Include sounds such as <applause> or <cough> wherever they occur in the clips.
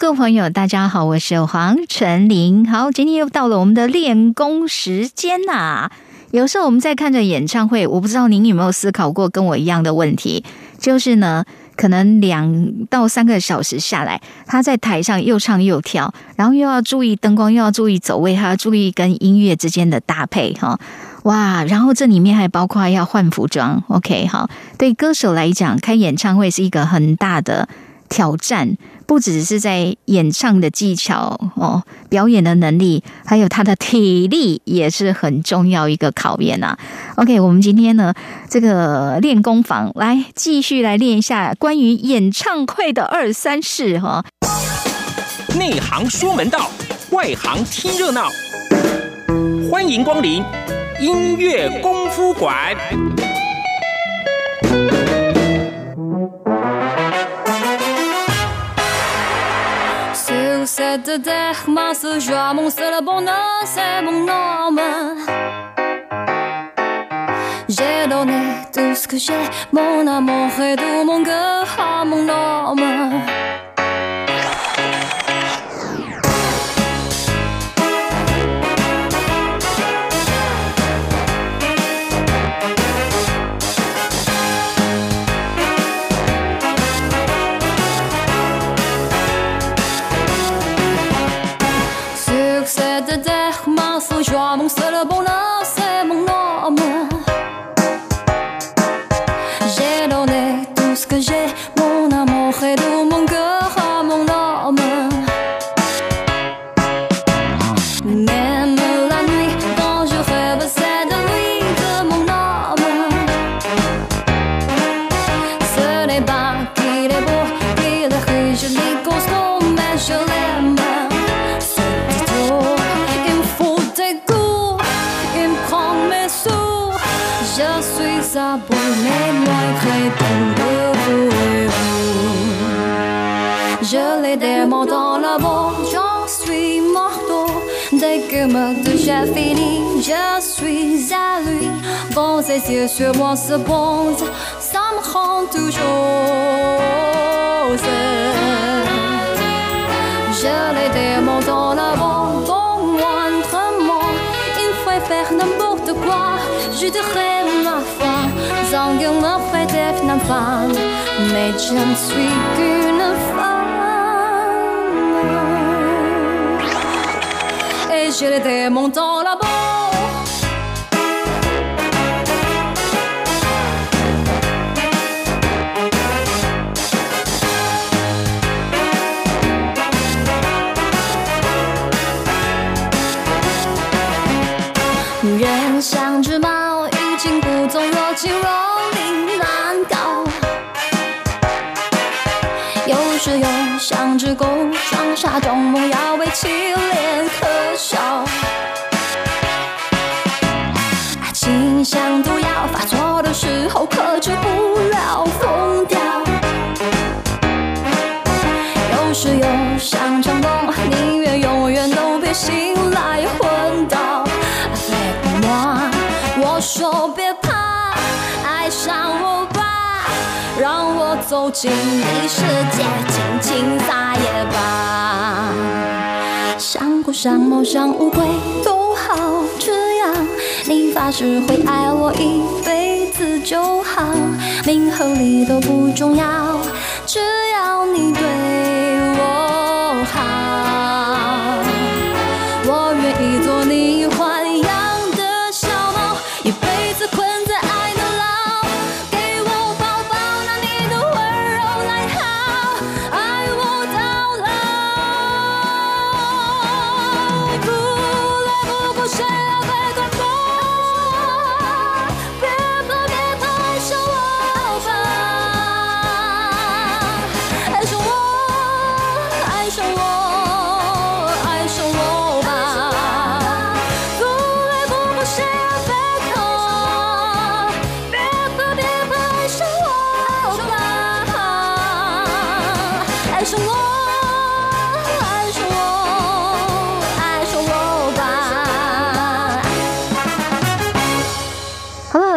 各位朋友，大家好，我是黄晨林。好，今天又到了我们的练功时间呐。有时候我们在看着演唱会，我不知道您有没有思考过跟我一样的问题，就是呢，可能两到三个小时下来，他在台上又唱又跳，然后又要注意灯光，又要注意走位，还要注意跟音乐之间的搭配，哈，哇，然后这里面还包括要换服装。OK，好，对歌手来讲，开演唱会是一个很大的挑战。不只是在演唱的技巧哦，表演的能力，还有他的体力也是很重要一个考验呐。OK，我们今天呢，这个练功房来继续来练一下关于演唱会的二三事哈。内行说门道，外行听热闹，欢迎光临音乐功夫馆。Cette terre, ma joie, mon seul bonheur, c'est mon homme. J'ai donné tout ce que j'ai, mon amour et tout mon cœur à mon homme. ça me rend toujours. Je les démonte en avant, au moindrement. Il faut faire n'importe quoi, je dirais ma foi. Zangue m'a fait femme, mais je ne suis qu'une femme. Et je les démonte en avant. 像只猫，欲擒故纵，若即若离，难搞。有时又像只狗，装傻装聋，要为乞怜可笑。爱情像毒药，发作的时候克制不了，疯掉。有时又像只进你世界，尽情撒野吧。像狗像猫像乌龟都好，只要你发誓会爱我一辈子就好，名和利都不重要，只要你对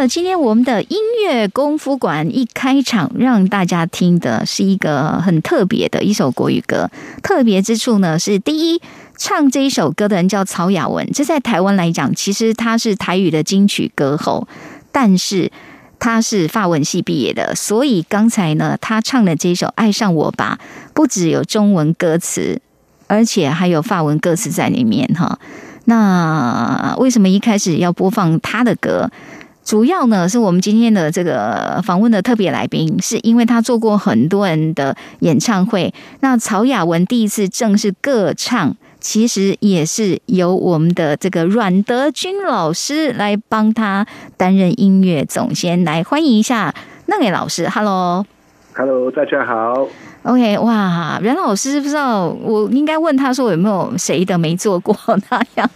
今天我们的音乐功夫馆一开场，让大家听的是一个很特别的一首国语歌。特别之处呢，是第一，唱这一首歌的人叫曹雅文，这在台湾来讲，其实他是台语的金曲歌后，但是他是法文系毕业的，所以刚才呢，他唱的这首《爱上我吧》，不只有中文歌词，而且还有法文歌词在里面哈。那为什么一开始要播放他的歌？主要呢，是我们今天的这个访问的特别来宾，是因为他做过很多人的演唱会。那曹雅文第一次正式歌唱，其实也是由我们的这个阮德军老师来帮他担任音乐总监。来欢迎一下那位老师，Hello，Hello，大家好。OK，哇，阮老师不知道，我应该问他说有没有谁的没做过那样？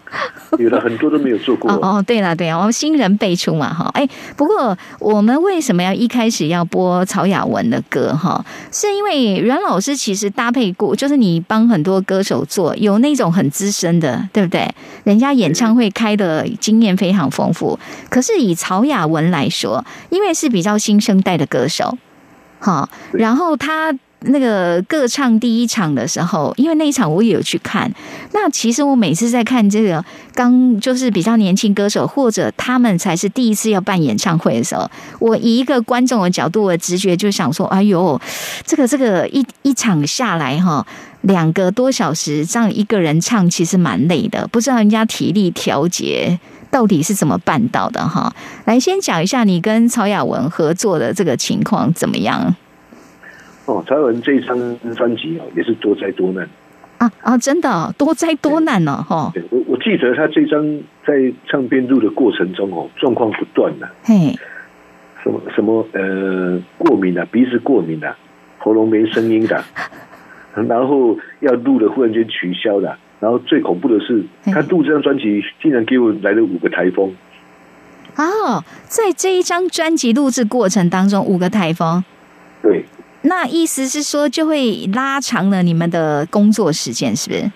<laughs> 有的很多都没有做过。哦，对了，对啊，我们新人辈出嘛，哈。哎，不过我们为什么要一开始要播曹雅文的歌？哈，是因为阮老师其实搭配过，就是你帮很多歌手做，有那种很资深的，对不对？人家演唱会开的经验非常丰富。可是以曹雅文来说，因为是比较新生代的歌手。好，然后他那个歌唱第一场的时候，因为那一场我也有去看。那其实我每次在看这个刚就是比较年轻歌手，或者他们才是第一次要办演唱会的时候，我以一个观众的角度我直觉就想说：哎呦，这个这个一一场下来哈，两个多小时这样一个人唱，其实蛮累的。不知道人家体力调节。到底是怎么办到的哈？来，先讲一下你跟曹雅文合作的这个情况怎么样？哦，曹雅文这一张专辑哦，也是多灾多难啊啊！真的多灾多难呢哈！我我记得他这张在唱片录的过程中哦，状况不断的，嘿，什么什么呃，过敏啊，鼻子过敏啊，喉咙没声音的，<laughs> 然后要录的忽然间取消了。然后最恐怖的是，他录这张专辑竟然给我来了五个台风。哦，在这一张专辑录制过程当中，五个台风。对。那意思是说，就会拉长了你们的工作时间，是不是？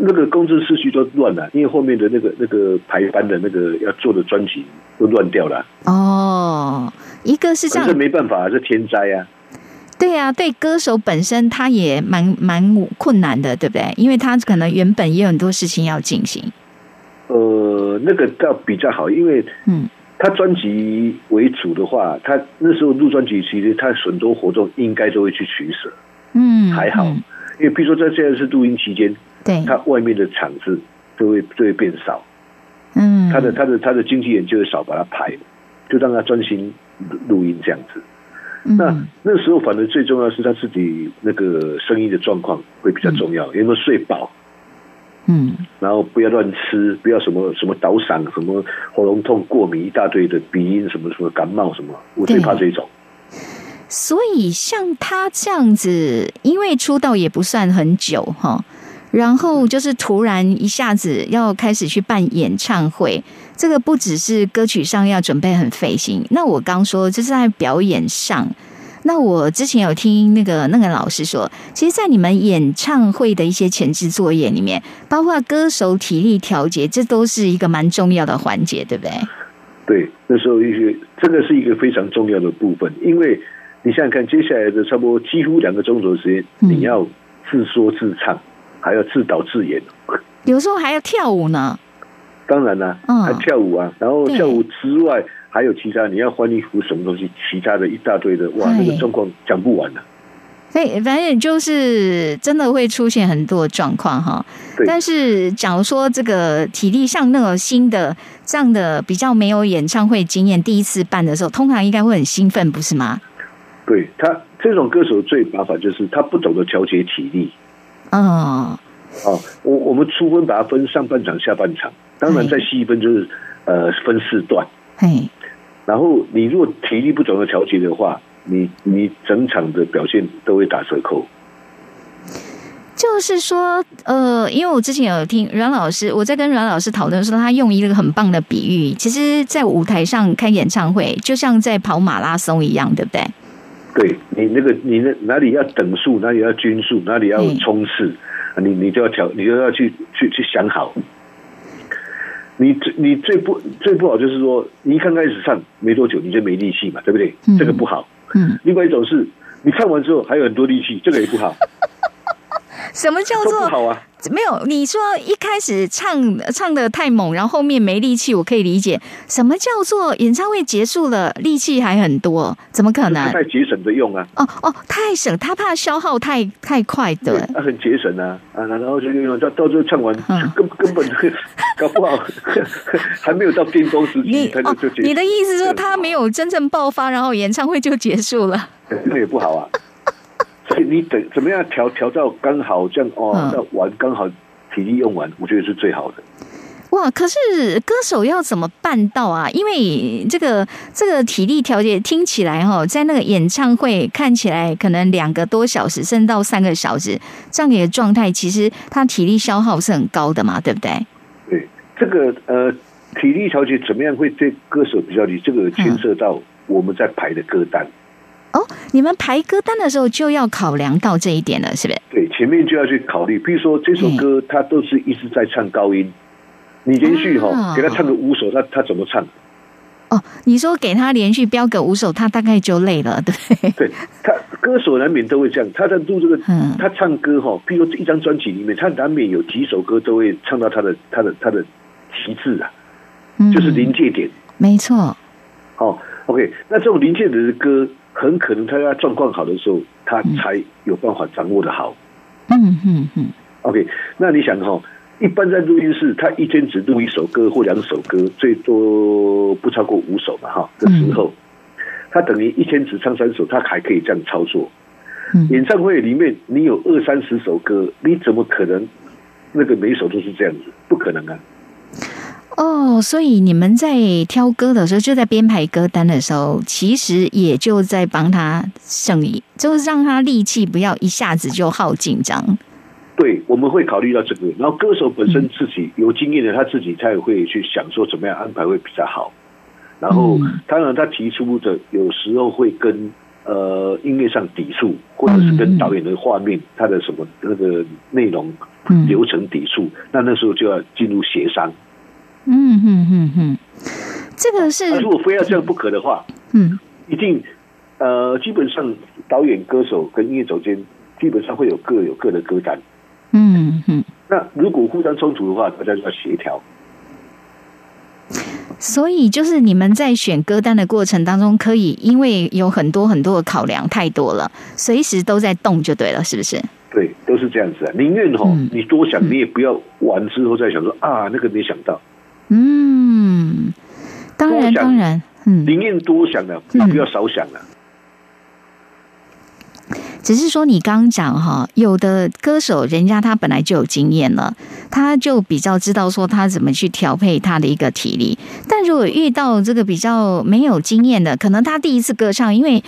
那个工作秩序都乱了，因为后面的那个那个排班的那个要做的专辑都乱掉了。哦，一个是这样，这没办法，这天灾啊。对啊，对歌手本身他也蛮蛮困难的，对不对？因为他可能原本也有很多事情要进行。呃，那个倒比较好，因为嗯，他专辑为主的话，他那时候录专辑，其实他很多活动应该都会去取舍。嗯，还好，因为比如说在现在是录音期间，对，他外面的场子就会就会变少。嗯，他的他的他的经纪人就会少把他排，就让他专心录音这样子。那那时候，反正最重要是他自己那个声音的状况会比较重要，有没有睡饱？嗯，然后不要乱吃，不要什么什么倒嗓，什么喉咙痛、过敏一大堆的鼻音，什么什么感冒什么，我最怕这种。所以像他这样子，因为出道也不算很久哈，然后就是突然一下子要开始去办演唱会。这个不只是歌曲上要准备很费心，那我刚说就是在表演上。那我之前有听那个那个老师说，其实，在你们演唱会的一些前置作业里面，包括歌手体力调节，这都是一个蛮重要的环节，对不对？对，那时候一些这个是一个非常重要的部分，因为你想想看，接下来的差不多几乎两个钟头的时间，你要自说自唱，还要自导自演，有时候还要跳舞呢。当然啦，还跳舞啊，然后跳舞之外还有其他，你要换衣服什么东西，其他的一大堆的，哇，那个状况讲不完的。所以反正就是真的会出现很多状况哈。但是假如说这个体力上那种新的这样的比较没有演唱会经验，第一次办的时候，通常应该会很兴奋，不是吗？对他这种歌手最麻烦就是他不懂得调节体力。哦。哦，我我们初分把它分上半场、下半场。当然，再细分就是呃分四段，嘿，然后你如果体力不懂得调节的话，你你整场的表现都会打折扣。就是说，呃，因为我之前有听阮老师，我在跟阮老师讨论说，他用一个很棒的比喻，其实，在舞台上开演唱会，就像在跑马拉松一样，对不对？对你那个你那哪里要等速，哪里要均速，哪里要冲刺，你你就要调，你就要去去去想好。你最你最不最不好就是说，你刚开始上没多久你就没力气嘛，对不对？这个不好。嗯。另外一种是，你看完之后还有很多力气，这个也不好。什么叫做不好啊？没有，你说一开始唱唱的太猛，然后后面没力气，我可以理解。什么叫做演唱会结束了，力气还很多？怎么可能？太节省的用啊！哦哦，太省，他怕消耗太太快的。他 <laughs> 很节省啊啊，然后就用到到最后唱完，根根本 <laughs> 搞不好 <laughs> 还没有到巅峰时期，他就就你的意思说他没有真正爆发，然后演唱会就结束了？那也不好啊。所以你等怎么样调调到刚好这样哦，那玩刚好体力用完，我觉得是最好的。哇！可是歌手要怎么办到啊？因为这个这个体力调节听起来哈，在那个演唱会看起来可能两个多小时，甚至到三个小时这样的状态，其实他体力消耗是很高的嘛，对不对？对，这个呃，体力调节怎么样会对歌手比较低？这个牵涉到我们在排的歌单。哦，你们排歌单的时候就要考量到这一点了，是不是？对，前面就要去考虑，比如说这首歌，他都是一直在唱高音，你连续哈给他唱个五首，他他怎么唱？哦，你说给他连续标个五首，他大概就累了，对？对他歌手难免都会这样，他在录这个，他唱歌哈，比如一张专辑里面，他难免有几首歌都会唱到他的他的他的极致啊，就是临界点，没错。好，OK，那这种临界点的歌。很可能他在状况好的时候，他才有办法掌握的好。嗯嗯嗯。OK，那你想哈，一般在录音室，他一天只录一首歌或两首歌，最多不超过五首嘛哈。的时候，他等于一天只唱三首，他还可以这样操作。演唱会里面，你有二三十首歌，你怎么可能那个每一首都是这样子？不可能啊。哦，所以你们在挑歌的时候，就在编排歌单的时候，其实也就在帮他省，就是让他力气不要一下子就耗尽，这样。对，我们会考虑到这个。然后歌手本身自己有经验的，他自己才会去想说怎么样安排会比较好。然后当然他提出的有时候会跟呃音乐上抵触，或者是跟导演的画面他的什么那个内容流程抵触，那那时候就要进入协商。嗯哼哼哼，这个是如果非要这样不可的话，嗯，一定呃，基本上导演、歌手跟音乐总监基本上会有各有各的歌单，嗯哼。那如果互相冲突的话，大家就要协调。所以就是你们在选歌单的过程当中，可以因为有很多很多的考量，太多了，随时都在动就对了，是不是？对，都是这样子啊。宁愿哈，你多想，你也不要完之后再想说啊，那个没想到。嗯，当然当然，嗯，宁愿多想了，不要少想了。只是说你刚刚讲哈，有的歌手人家他本来就有经验了，他就比较知道说他怎么去调配他的一个体力。但如果遇到这个比较没有经验的，可能他第一次歌唱，因为。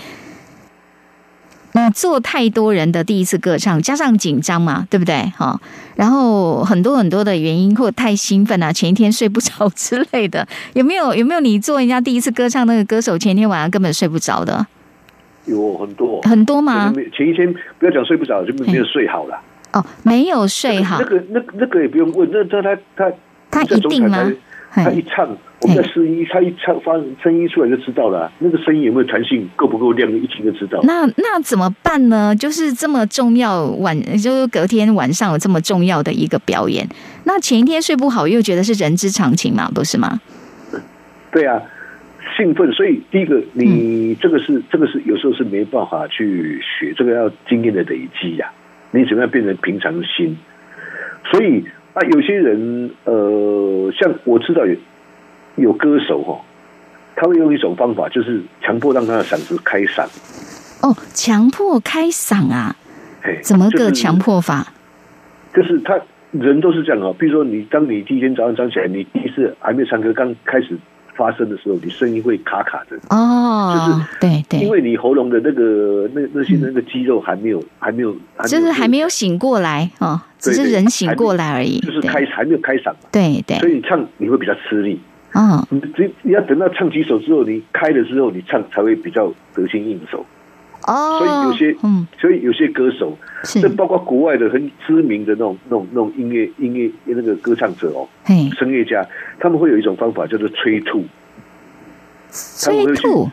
你做太多人的第一次歌唱，加上紧张嘛，对不对？哈，然后很多很多的原因，或太兴奋啊，前一天睡不着之类的，有没有？有没有你做人家第一次歌唱那个歌手，前一天晚上根本睡不着的？有很多很多吗？前一天不要讲睡不着，就没有睡好了。哦，没有睡好。那个、那、那个也不用问，那他他他他一定吗？他一唱，我们在试音，他一唱发声音出来就知道了。那个声音有没有弹性，够不够亮，一听就知道。那那怎么办呢？就是这么重要晚，就是隔天晚上有这么重要的一个表演，那前一天睡不好，又觉得是人之常情嘛，不是吗？对啊，兴奋。所以第一个，你这个是这个是有时候是没办法去学，这个要经验的累积呀。你怎么样变成平常心？所以。啊，有些人，呃，像我知道有有歌手哦，他会用一种方法，就是强迫让他的嗓子开嗓。哦，强迫开嗓啊？怎么个强迫法？就是他人都是这样哦。比如说，你当你第一天早上早起来，你第一次还没有唱歌，刚开始。发声的时候，你声音会卡卡的哦，就是对对，因为你喉咙的那个那那些那个肌肉还没有还没有，就是还没有醒过来哦，只是人醒过来而已，就是开还没有开嗓，对对，所以你唱你会比较吃力啊，你只你要等到唱几首之后，你开了之后，你唱才会比较得心应手。哦，所以有些，嗯，所以有些歌手，这包括国外的很知名的那种、那种、那种音乐、音乐那个歌唱者哦，声乐家，他们会有一种方法叫做催吐，催吐，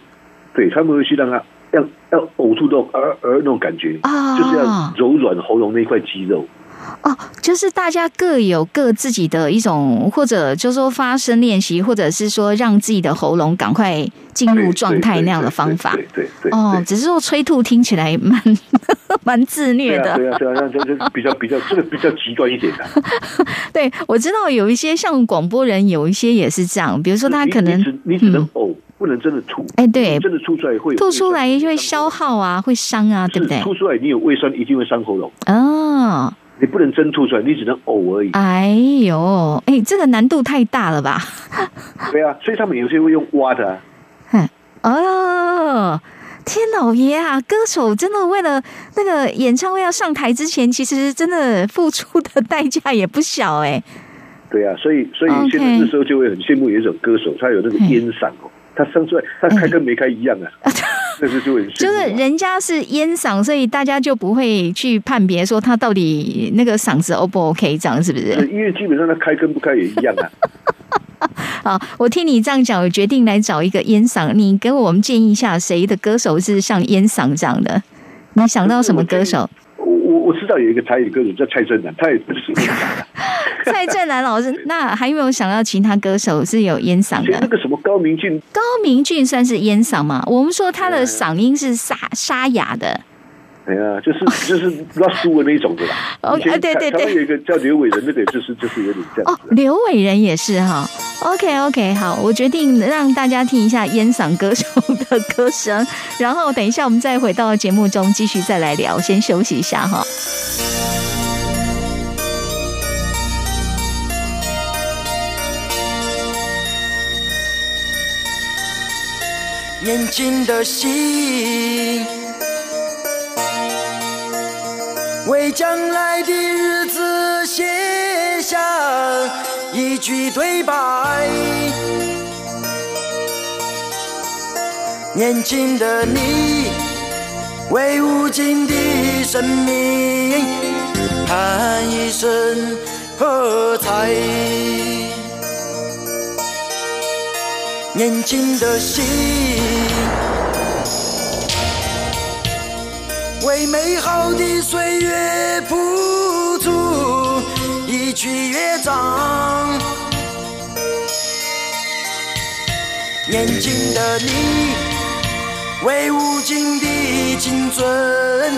对他们会去让他要要呕吐到而而那种感觉啊，就是要柔软喉咙那块肌肉。哦，就是大家各有各自己的一种，或者就是说发声练习，或者是说让自己的喉咙赶快进入状态那样的方法。对对对。哦，只是说催吐听起来蛮 <laughs> 蛮自虐的。对啊对啊，这这比较比较这个比较极端一点的。<laughs> 对，我知道有一些像广播人，有一些也是这样，比如说他可能你只能呕，不能真的吐。哎，对，真的吐出来会吐出来会消耗啊，会伤啊，对不对？吐出来你有胃酸，一定会伤喉咙。哦。你不能真吐出来，你只能呕而已。哎呦，哎，这个难度太大了吧？对啊，所以他们有些会用挖的。哼，哦，天老爷啊！歌手真的为了那个演唱会要上台之前，其实真的付出的代价也不小哎。对啊，所以所以现在这时候就会很羡慕有一种歌手，他有那个烟嗓哦。他生出来，他开跟没开一样啊！<laughs> 那是就就是人家是烟嗓，所以大家就不会去判别说他到底那个嗓子 O 不 OK，这样是不是？因为基本上他开跟不开也一样啊。<laughs> 好，我听你这样讲，我决定来找一个烟嗓。你给我们建议一下，谁的歌手是像烟嗓这样的？你想到什么歌手？我我知道有一个台语歌手叫蔡振南，他也不是烟嗓的。<laughs> 蔡振南老师，<laughs> 那还有没有想到其他歌手是有烟嗓的？那个什么高明俊，高明俊算是烟嗓吗？我们说他的嗓音是沙沙哑的。哎呀，就是就是拉苏的那一种的啦。<laughs> 哦，对对对，他们有一个叫刘伟仁，那个就是就是有点这样。哦，刘伟仁也是哈。OK OK，好，我决定让大家听一下烟嗓歌手的歌声，然后等一下我们再回到节目中继续再来聊。先休息一下哈。年轻的心，为将来的日子写下一句对白。年轻的你，为无尽的生命喊一声喝彩。年轻的心，为美好的岁月谱出一曲乐章。年轻的你，为无尽的青春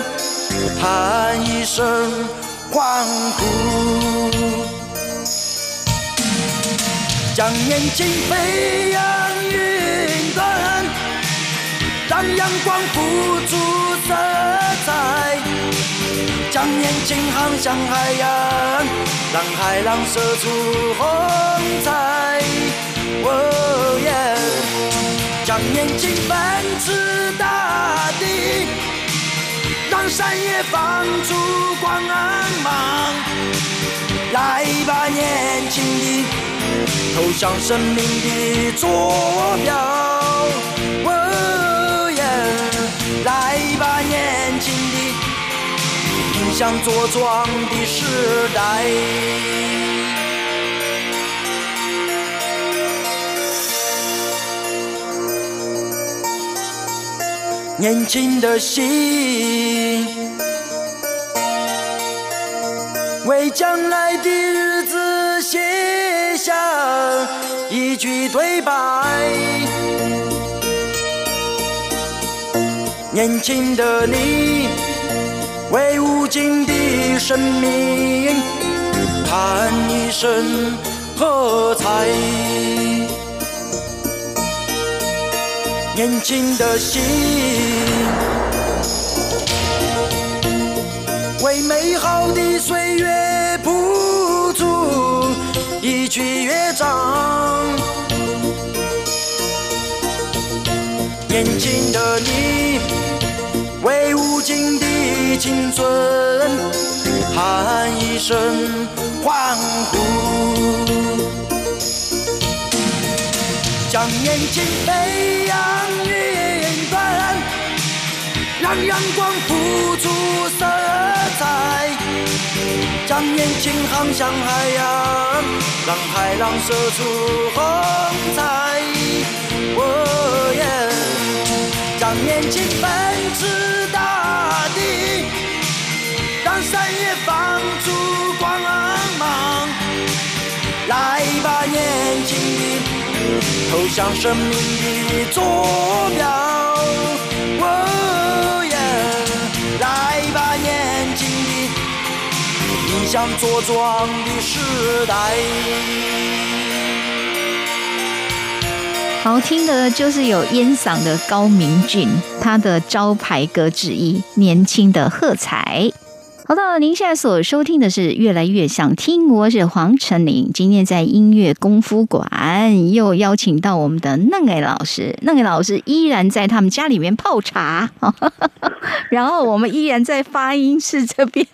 喊一声欢呼，将年轻飞扬云端。让阳光付出色彩，将年轻航向海洋，让海浪射出红彩。哦耶！让年轻奔驰大地，让山野放出光芒。来吧，年轻的，投向生命的坐标。来吧，年轻的，迎向茁壮的时代。年轻的心，为将来的日子写下一句对白。年轻的你，为无尽的生命喊一声喝彩。年轻的心，为美好的岁月谱出一曲乐章。年轻的你。为无尽的青春喊一声欢呼，让年轻飞扬云端，让阳光付出色彩，将年轻航向海洋，让海浪射出红彩。哦耶！让年轻奔驰大地，让山野放出投向生命的坐标。哦耶，来吧，年轻的，迎向茁壮的时代。好听的就是有烟嗓的高明俊，他的招牌歌之一《年轻的喝彩》。好的，您现在所收听的是《越来越想听》，我是黄晨林。今天在音乐功夫馆又邀请到我们的嫩爱老师，嫩爱老师依然在他们家里面泡茶，<laughs> 然后我们依然在发音室这边，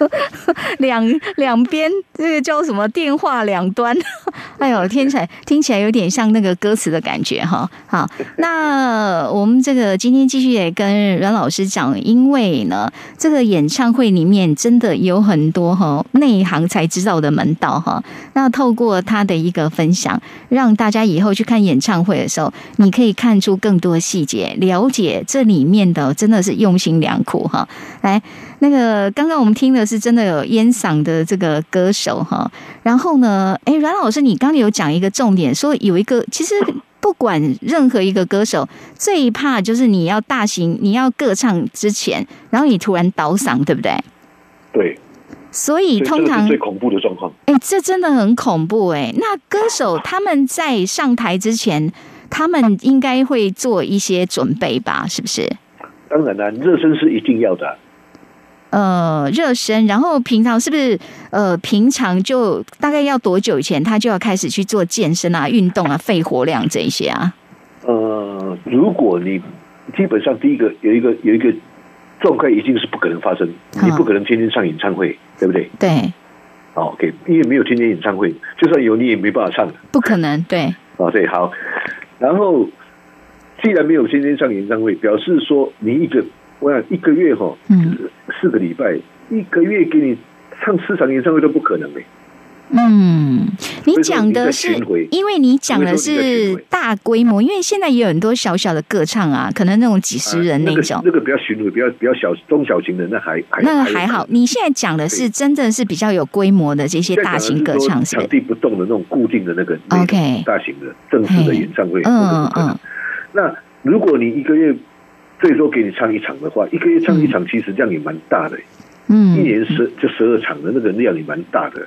<laughs> 两两边这个叫什么电话两端，<laughs> 哎呦，听起来听起来有点像那个歌词的感觉哈。好，那我们这个今天继续也跟阮老师讲，因为呢，这个演唱会。里面真的有很多哈内行才知道的门道哈。那透过他的一个分享，让大家以后去看演唱会的时候，你可以看出更多细节，了解这里面的真的是用心良苦哈。来，那个刚刚我们听的是真的有烟嗓的这个歌手哈。然后呢，哎，阮老师，你刚刚有讲一个重点，说有一个其实。不管任何一个歌手，最怕就是你要大型，你要歌唱之前，然后你突然倒嗓，对不对？对。所以通常最恐怖的状况，哎，这真的很恐怖哎。那歌手他们在上台之前，他们应该会做一些准备吧？是不是？当然了，热身是一定要的。呃，热身，然后平常是不是呃，平常就大概要多久以前，他就要开始去做健身啊、运动啊、肺活量这一些啊？呃，如果你基本上第一个有一个有一个状态，一定是不可能发生，你不可能天天上演唱会，对不对？对。OK，因为没有天天演唱会，就算有你也没办法唱。不可能，对。哦，对，好。然后，既然没有天天上演唱会，表示说你一个。我想一个月哈，嗯，四个礼拜，一个月给你唱四场演唱会都不可能嘞。嗯，你讲的是，因为你讲的是大规模，因为现在也有很多小小的歌唱啊，可能那种几十人那种，那个比较巡回，比较比较小中小型的，那还那个还好。你现在讲的是真正是比较有规模的这些大型歌唱，场地不动的那种固定的那个 OK 大型的正式的演唱会，嗯嗯。那如果你一个月。最多给你唱一场的话，一个月唱一场，其实量也蛮大的。嗯，一年十就十二场的那个量也蛮大的，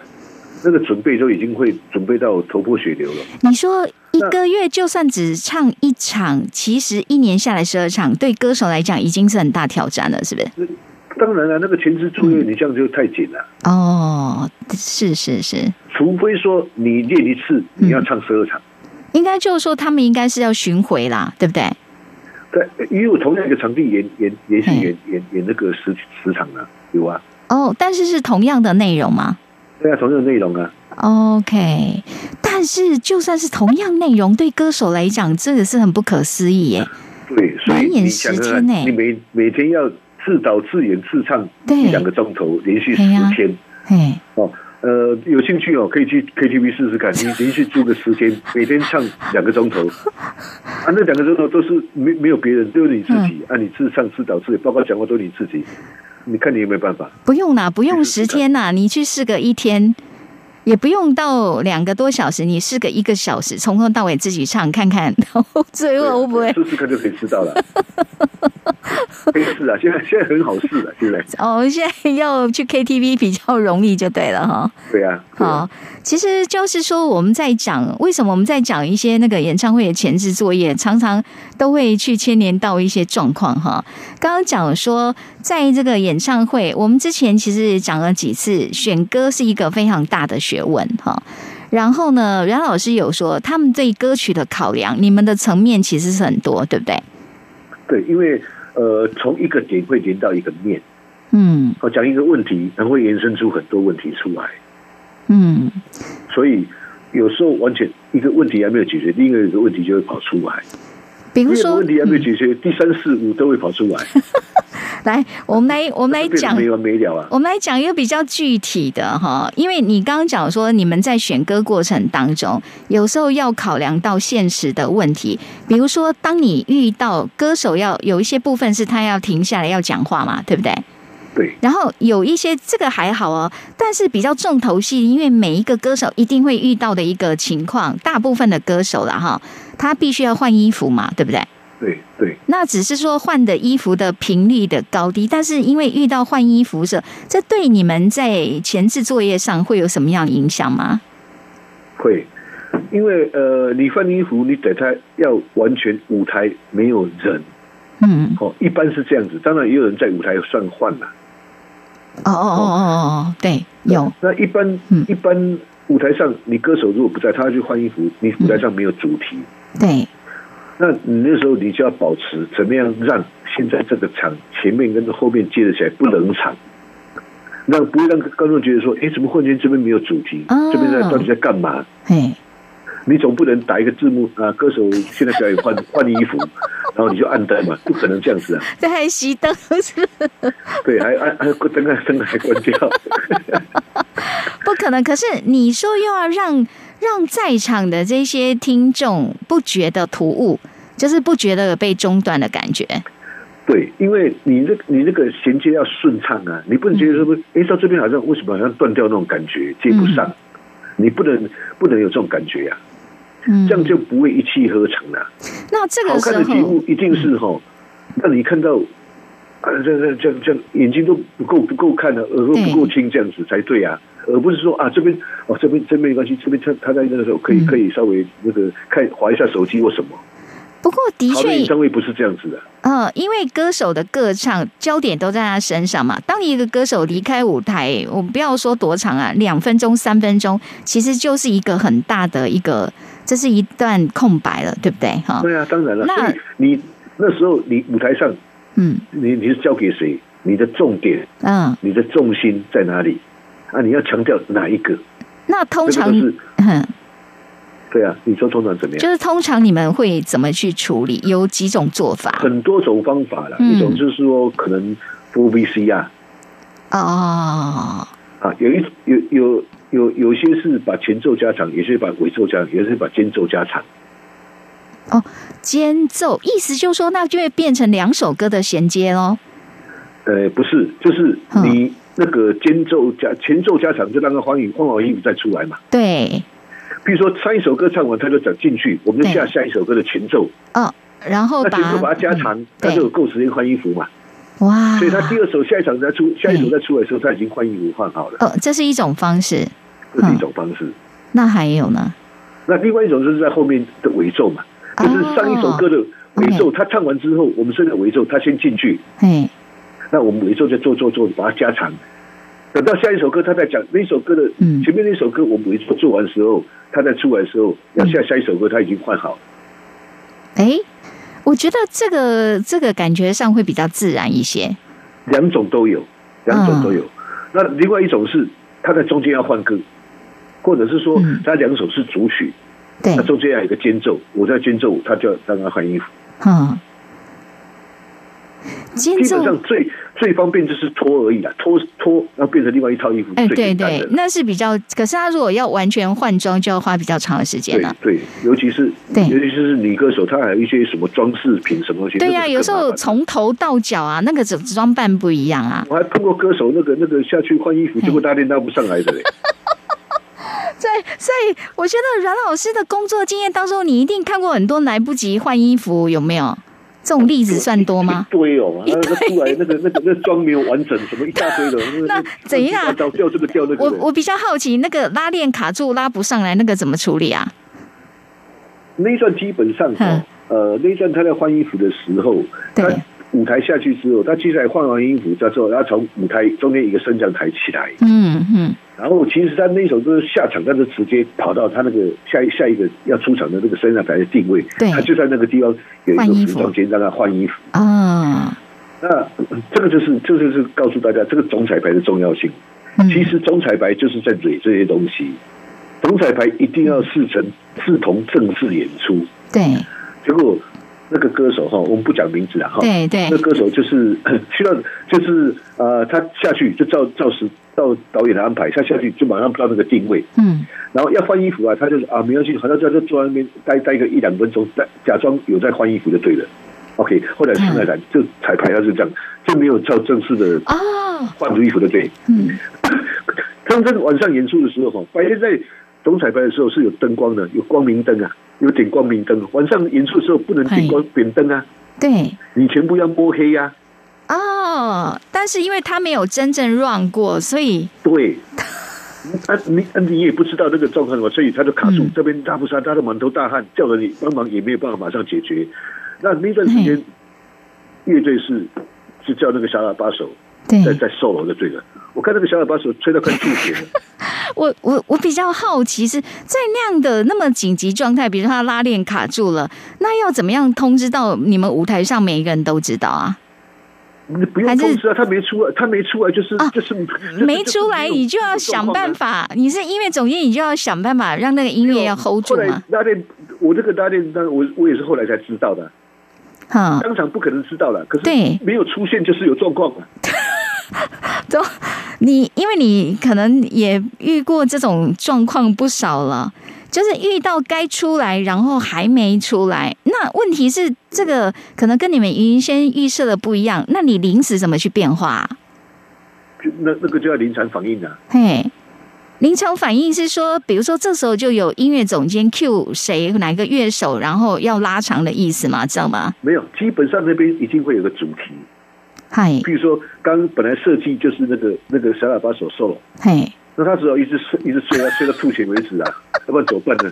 那个准备都已经会准备到头破血流了。你说一个月就算只唱一场，其实一年下来十二场，对歌手来讲已经是很大挑战了，是不是？当然了，那个前置作业你这样就太紧了。哦，是是是，除非说你练一次，你要唱十二场，应该就是说他们应该是要巡回啦，对不对？对，因为同样一个场地演演连续演演演那个十十场啊，有啊。哦，但是是同样的内容吗？对啊，同样的内容啊。OK，但是就算是同样内容，对歌手来讲，这个是很不可思议耶。对，满演十天呢？你每每天要自导自演自唱一两个钟头，连续十天。嘿，哦。呃，有兴趣哦，可以去 KTV 试试看。你连续住个十天，<laughs> 每天唱两个钟头，啊，那两个钟头都是没没有别人，都是你自己啊，你自唱自导自演，包括讲话都是你自己。你看你有没有办法？不用啦，不用十天呐，你去试个一天。也不用到两个多小时，你试个一个小时，从头到尾自己唱看看，然后最后会不会试试看就可以知道了。<laughs> 可以试啊，现在现在很好试了，现在。<laughs> 哦，现在要去 KTV 比较容易就对了哈。对啊。好，其实就是说我们在讲为什么我们在讲一些那个演唱会的前置作业，常常都会去牵连到一些状况哈。刚刚讲说，在这个演唱会，我们之前其实讲了几次，选歌是一个非常大的学问哈。然后呢，袁老师有说，他们对歌曲的考量，你们的层面其实是很多，对不对？对，因为呃，从一个点会连到一个面，嗯，我，讲一个问题，它会延伸出很多问题出来，嗯，所以有时候完全一个问题还没有解决，另外一个问题就会跑出来。比如说，问题还没有解决，第三四五都会跑出来。<laughs> 来，我们来，<laughs> 我们来讲没完没了啊！我们来讲一个比较具体的哈，因为你刚刚讲说，你们在选歌过程当中，有时候要考量到现实的问题，比如说，当你遇到歌手要有一些部分是他要停下来要讲话嘛，对不对？对。然后有一些这个还好哦，但是比较重头戏，因为每一个歌手一定会遇到的一个情况，大部分的歌手了哈，他必须要换衣服嘛，对不对？对对，那只是说换的衣服的频率的高低，但是因为遇到换衣服时，这对你们在前置作业上会有什么样的影响吗？会，因为呃，你换衣服，你等他要完全舞台没有人，嗯，哦，一般是这样子，当然也有人在舞台上换了。哦哦哦哦哦，对，有。那一般一般舞台上，你歌手如果不在，他要去换衣服，你舞台上没有主题，对。那你那时候你就要保持怎么样让现在这个场前面跟后面接得起来不冷场，那不会让观众觉得说，哎，怎么忽然间这边没有主题？这边在到底在干嘛？你总不能打一个字幕啊，歌手现在表演换 <laughs> 换衣服，然后你就按灯嘛，不可能这样子啊！这还熄灯是？对，还按还灯啊灯还关掉，<laughs> 不可能。可是你说又要让。让在场的这些听众不觉得突兀，就是不觉得有被中断的感觉。对，因为你那你那个衔接要顺畅啊，你不能觉得说，哎，到这边好像为什么好像断掉那种感觉，接不上。你不能不能有这种感觉呀，这样就不会一气呵成了。那这个好看的节目一定是哈，那你看到。啊这样这样这样，眼睛都不够不够看的，耳朵不够清，这样子才对啊，而不是说啊这边哦这边这边没关系，这边他他在那个时候可以可以稍微那个看划一下手机或什么。不过的确，演唱会不是这样子的。嗯，因为歌手的歌唱焦点都在他身上嘛。当一个歌手离开舞台，我们不要说多长啊，两分钟、三分钟，其实就是一个很大的一个，这是一段空白了，对不对？哈。对啊，当然了。那你那时候你舞台上。嗯，你你是交给谁？你的重点，嗯，你的重心在哪里？啊，你要强调哪一个？那通常是，对啊，你说通常怎么样？就是通常你们会怎么去处理？有几种做法？很多种方法了，一种就是说可能 full VC 啊，哦，啊，有一有有有有些是把前奏加长，有些把尾奏加长，有些把间奏加长。哦，间奏意思就是说，那就会变成两首歌的衔接喽。呃，不是，就是你那个间奏加前奏加长，就让个欢迎换好衣服再出来嘛。对。比如说，上一首歌唱完，他就讲进去，我们就下下一首歌的前奏。哦，然后把前奏把它加长，它就有够时间换衣服嘛。哇！所以他第二首下一场再出，下一首再出来的时候，他已经换衣服换好了。哦，这是一种方式。这是一种方式。那还有呢？那另外一种就是在后面的尾奏嘛。就是上一首歌的尾奏，他唱完之后，我们现在尾奏，他先进去，嗯，那我们尾奏再做做做，把它加长。等到下一首歌，他在讲那首歌的前面那首歌，我们尾奏做完的时候，他在出来的时候，要下下一首歌，他已经换好。哎，我觉得这个这个感觉上会比较自然一些。两种都有，两种都有。那另外一种是他在中间要换歌，或者是说他两首是主曲。他中间有一个间奏，我在间奏，他就要让他换衣服。嗯，基本上最最方便就是脱而已啦，脱脱然后变成另外一套衣服。哎，对对，那是比较。可是他如果要完全换装，就要花比较长的时间了。对，尤其是对，尤其是女歌手，她还有一些什么装饰品什么东西。对呀，有时候从头到脚啊，那个装装扮不一样啊。我还碰过歌手，那个那个下去换衣服，结果大练搭不上来的嘞。<laughs> 对，所以我觉得阮老师的工作经验当中，你一定看过很多来不及换衣服，有没有这种例子算多吗？一堆哦，那个出来那个那个那妆没有完整，什么一大堆的。<laughs> 那怎样？掉这个掉那个。我我比较好奇，那个拉链卡住拉不上来，那个怎么处理啊？那一段基本上，呃，那一段他在换衣服的时候，他舞台下去之后，他接下来换完衣服之后，他从舞台中间一个升降台起来。嗯嗯。然后，其实他那首歌下场，他就直接跑到他那个下一下一个要出场的那个升降台的定位，他就在那个地方有一个服装间让他换衣服。啊，那这个就是这就是告诉大家，这个总彩排的重要性。其实总彩排就是在蕊这些东西，总彩排一定要视成视同正式演出。对，结果那个歌手哈，我们不讲名字了哈。对对。那歌手就是 <laughs> 需要，就是呃，他下去就照照时照导演的安排，他下去就马上到那个定位。嗯。然后要换衣服啊，他就是啊，没关系，好像在就坐在那边待待个一两分钟，在假装有在换衣服就对了。OK，后来上来了就彩排，他是这样，就没有照正式的啊换衣服的对。嗯。<coughs> 他们晚上演出的时候哈，白天在总彩排的时候是有灯光的，有光明灯啊。有点光明灯，晚上演出的时候不能点光点灯啊。对，你全部要摸黑呀。哦，但是因为他没有真正 run 过，所以对。啊，你你也不知道那个状况嘛，所以他就卡住这边，大不杀，他的满头大汗，叫了你帮忙也没有办法马上解决。那那段时间，乐队是是叫那个小喇叭手。在在 solo 就对了，我看那个小喇叭手吹到快吐血了。<laughs> 我我我比较好奇是在那样的那么紧急状态，比如说他拉链卡住了，那要怎么样通知到你们舞台上每一个人都知道啊？你不用通知啊，他没出来，他没出来就是就是没出来，你就要想办法。你是音乐总监，你就要想办法让那个音乐要 hold 住嘛。拉链，我这个拉链，当我我也是后来才知道的。哈，当场不可能知道了，可是对没有出现就是有状况嘛。<laughs> <laughs> 都，你因为你可能也遇过这种状况不少了，就是遇到该出来，然后还没出来。那问题是，这个可能跟你们原先预设的不一样。那你临时怎么去变化？那那个就要临场反应啊。嘿，临场反应是说，比如说这时候就有音乐总监 Q 谁哪个乐手，然后要拉长的意思嘛，知道吗？没有，基本上那边已经会有个主题。嗨，比如说，刚本来设计就是那个那个小喇叭手 solo，嘿，那他只好一直睡，一直睡啊，睡到吐血为止啊，要不然怎么办呢？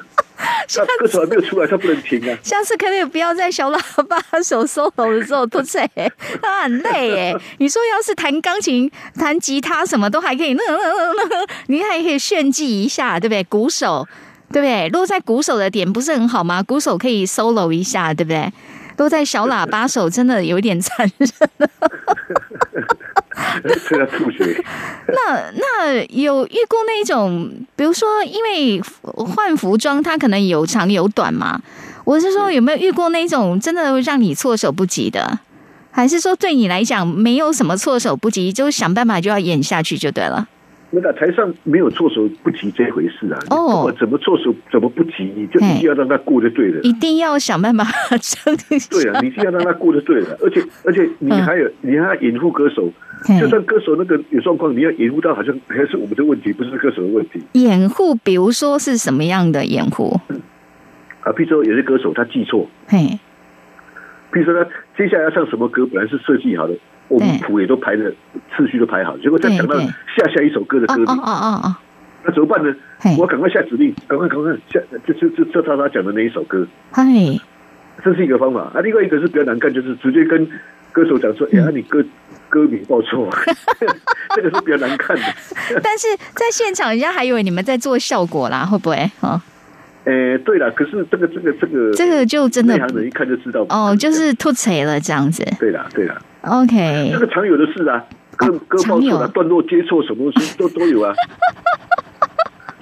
那歌手还没有出来，他不能停啊。下次可不可以不要在小喇叭手 solo 的时候吐血？他很累哎。你说要是弹钢琴、弹吉他什么都还可以，那那那那，你还可以炫技一下，对不对？鼓手，对不对？落在鼓手的点不是很好吗？鼓手可以 solo 一下，对不对？都在小喇叭手，真的有点残忍。吹到吐血。那那有遇过那种，比如说，因为换服装，它可能有长有短嘛。我是说，有没有遇过那种真的让你措手不及的？还是说，对你来讲没有什么措手不及，就想办法就要演下去就对了？那个台上没有措手不及这回事啊！哦，怎么措手怎么不及？你就一定要让他过就对了。一定要想办法 <laughs> 撑。对啊，你一定要让他过就对了。而且而且你还有你还要掩护歌手，就算歌手那个有状况，你要掩护到好像还是我们的问题，不是歌手的问题。掩护，比如说是什么样的掩护？啊，比如说有些歌手他记错，嘿，比如说他接下来要唱什么歌，本来是设计好的。我们谱也都排的次序都排好，结果再讲到下下一首歌的歌名，哦哦哦那怎么办呢？我赶快下指令，赶快赶快下，就就就就他他讲的那一首歌。嗨，这是一个方法。啊，另外一个是比较难干，就是直接跟歌手讲说：“哎呀，你歌歌名报错。<laughs> ”这个是比较难看的。<laughs> 但是在现场，人家还以为你们在做效果啦，会不会？哈。诶，对了，可是这个这个这个这个就真的内行人一看就知道哦，就是吐槽了这样子。对了，对了。OK，<laughs> 这个常有的事啊，歌歌报错了，段落接错，什么东西 <laughs> 都都有啊。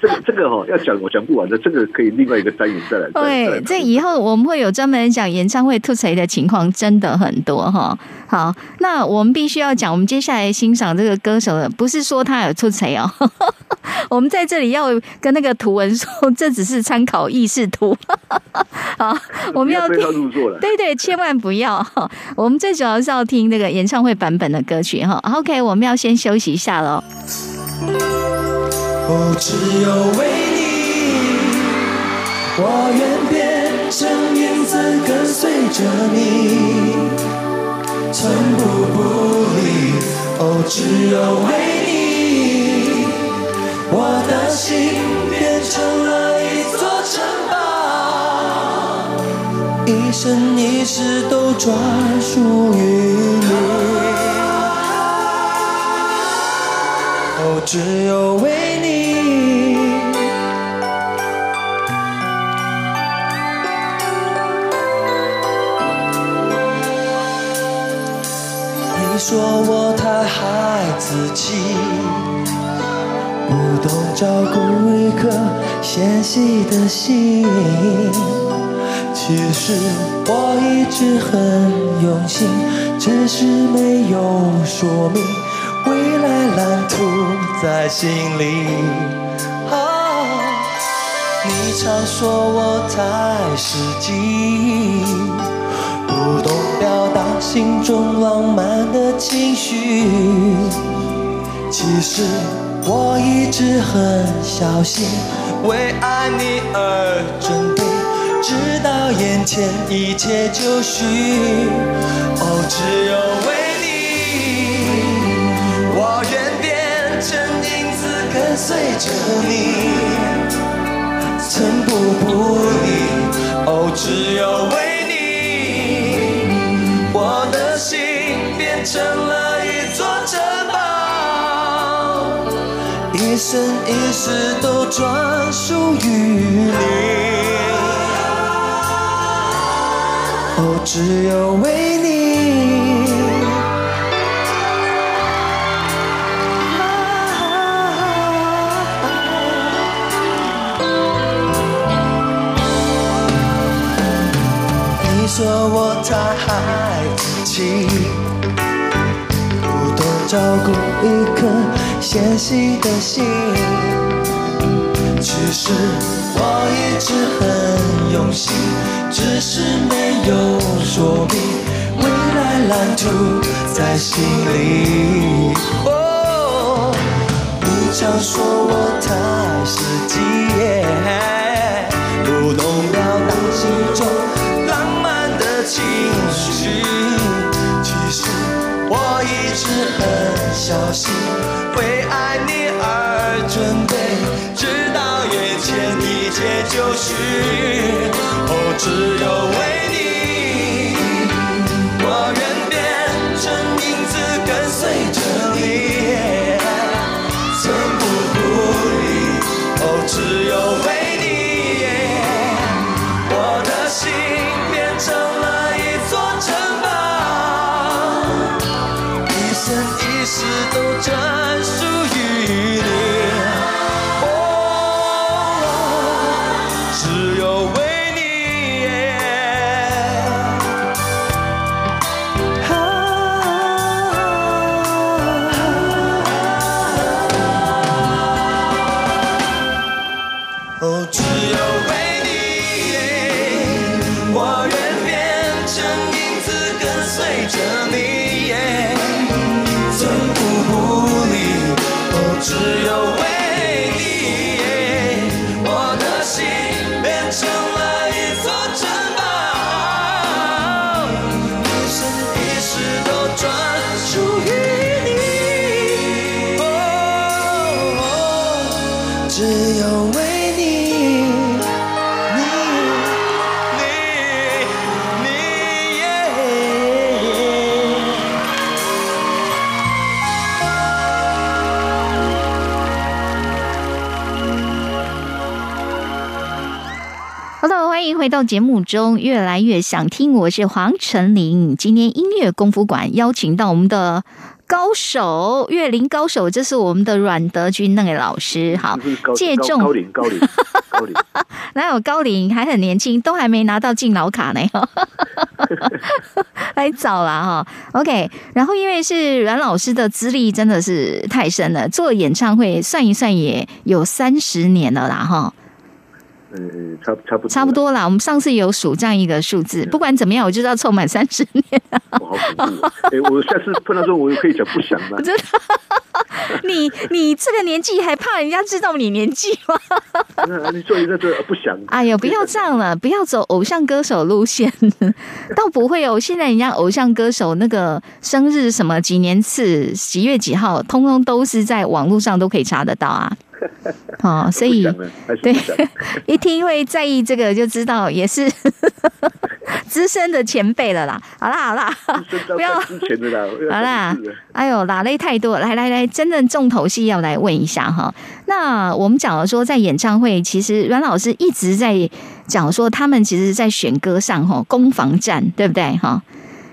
这个这个哈，要讲我讲不完的，这个可以另外一个单元再来。对，这以后我们会有专门讲演唱会吐槽的情况，真的很多哈。好，那我们必须要讲，我们接下来欣赏这个歌手的，不是说他有吐槽哦。<laughs> 我们在这里要跟那个图文说，这只是参考意识图。<laughs> 好，我们要听入座了。对对，千万不要。<laughs> 我们最主要是要听那个演唱会版本的歌曲哈。OK，我们要先休息一下喽。哦只有为你，我愿变成影子跟随着你，寸步不离。哦，只有为你。我的心变成了一座城堡，一生一世都专属于你。哦，只有为你。你说我太孩子气。懂照顾一颗纤细的心，其实我一直很用心，只是没有说明，未来蓝图在心里。你常说我太实际，不懂表达心中浪漫的情绪。其实我一直很小心，为爱你而准备，直到眼前一切就绪。哦，只有为你，我愿变成影子跟随着你。寸步不离，哦，只有为你，我的心变成了一座城，一生一世都专属于你。哦，只有为你。说我太孩子气，不懂照顾一颗纤细的心。其实我一直很用心，只是没有说明。未来蓝图在心里。哦，你常说我太实际，我一直很小心，为爱你而准备，直到眼前一切就绪。哦，只有为你，到节目中，越来越想听。我是黄晨林，今天音乐功夫馆邀请到我们的高手，乐林高手，这是我们的阮德军那位老师。好，借重高龄高龄高龄，<laughs> 哪有高龄还很年轻，都还没拿到敬老卡呢，<laughs> 来早了哈。OK，然后因为是阮老师的资历真的是太深了，做演唱会算一算也有三十年了啦哈。嗯，差差不多差不多啦。我们上次有数这样一个数字，不管怎么样，我就要凑满三十年。我好恐怖！<laughs> 哎，我下次碰到说，我可以讲不想吗？真的？<laughs> 你你这个年纪还怕人家知道你年纪吗？你做一个这不想。哎呦，不要这样了，不要走偶像歌手路线。<laughs> 倒不会哦，现在人家偶像歌手那个生日什么几年次几月几号，通通都是在网络上都可以查得到啊。<laughs> 哦，所以对，<laughs> 一听会在意这个，就知道也是 <laughs> 资深的前辈了啦。好啦好啦，不要好啦。哎呦，打雷太多，来来来，真正重头戏要来问一下哈。那我们讲了说，在演唱会，其实阮老师一直在讲说，他们其实，在选歌上哈攻防战，对不对哈？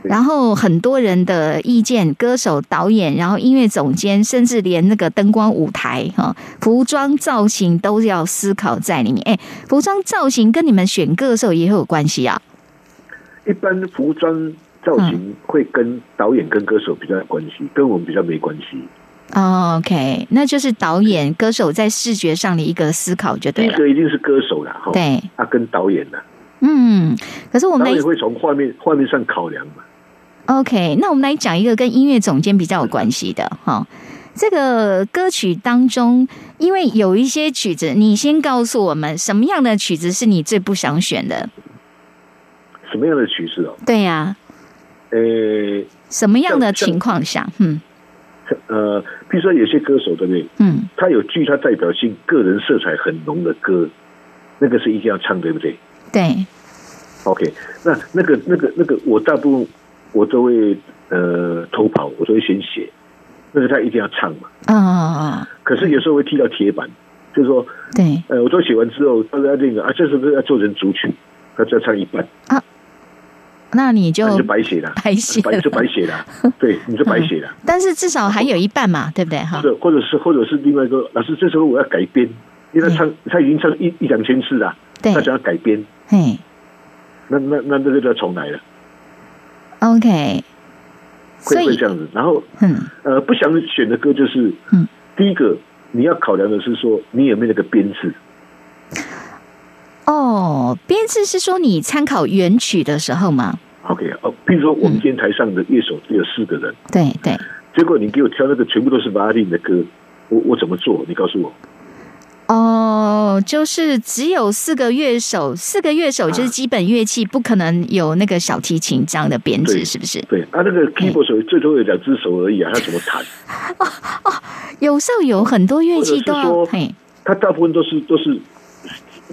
然后很多人的意见，歌手、导演，然后音乐总监，甚至连那个灯光、舞台、哈服装造型都要思考在里面。哎，服装造型跟你们选歌的时候也有关系啊。一般服装造型会跟导演跟歌手比较有关系，跟我们比较没关系。哦 OK，那就是导演、歌手在视觉上的一个思考就对了。第一个一定是歌手了，对，他跟导演的。嗯，可是我们也会从画面画面上考量嘛。OK，那我们来讲一个跟音乐总监比较有关系的哈。这个歌曲当中，因为有一些曲子，你先告诉我们什么样的曲子是你最不想选的？什么样的曲子哦？对呀。呃，什么样的情况下？嗯。呃，比如说有些歌手对不对？嗯。他有具他代表性、个人色彩很浓的歌，那个是一定要唱，对不对？对。OK，那那个那个那个，我大部分我都会呃偷跑，我都会先写，但是他一定要唱嘛。啊啊啊！可是有时候会踢到铁板，就是说，对，呃，我都写完之后，他说那个啊，这是不是要做成主曲？他只要唱一半啊，那你就就白写了，白写就白写了，<laughs> 对，你就白写了。但是至少还有一半嘛，对不对？哈，或者是或者是另外一个老师，这时候我要改编，因为他唱他已经唱一一两千次了，他想要改编，嘿。那那那那个就要重来了，OK，会会这样子。然后，嗯，呃，不想选的歌就是，嗯，第一个你要考量的是说你有没有那个编制。哦，编制是说你参考原曲的时候吗？OK，哦，比如说我们今天台上的乐手只有四个人，对对，结果你给我挑那个全部都是巴丁的歌，我我怎么做？你告诉我。哦，就是只有四个乐手，四个乐手就是基本乐器，不可能有那个小提琴这样的编制，是不是？对，啊，那个 keyboard 手最多有两只手而已啊，他怎么弹？哦哦，有时候有很多乐器都要，嘿，他大部分都是都是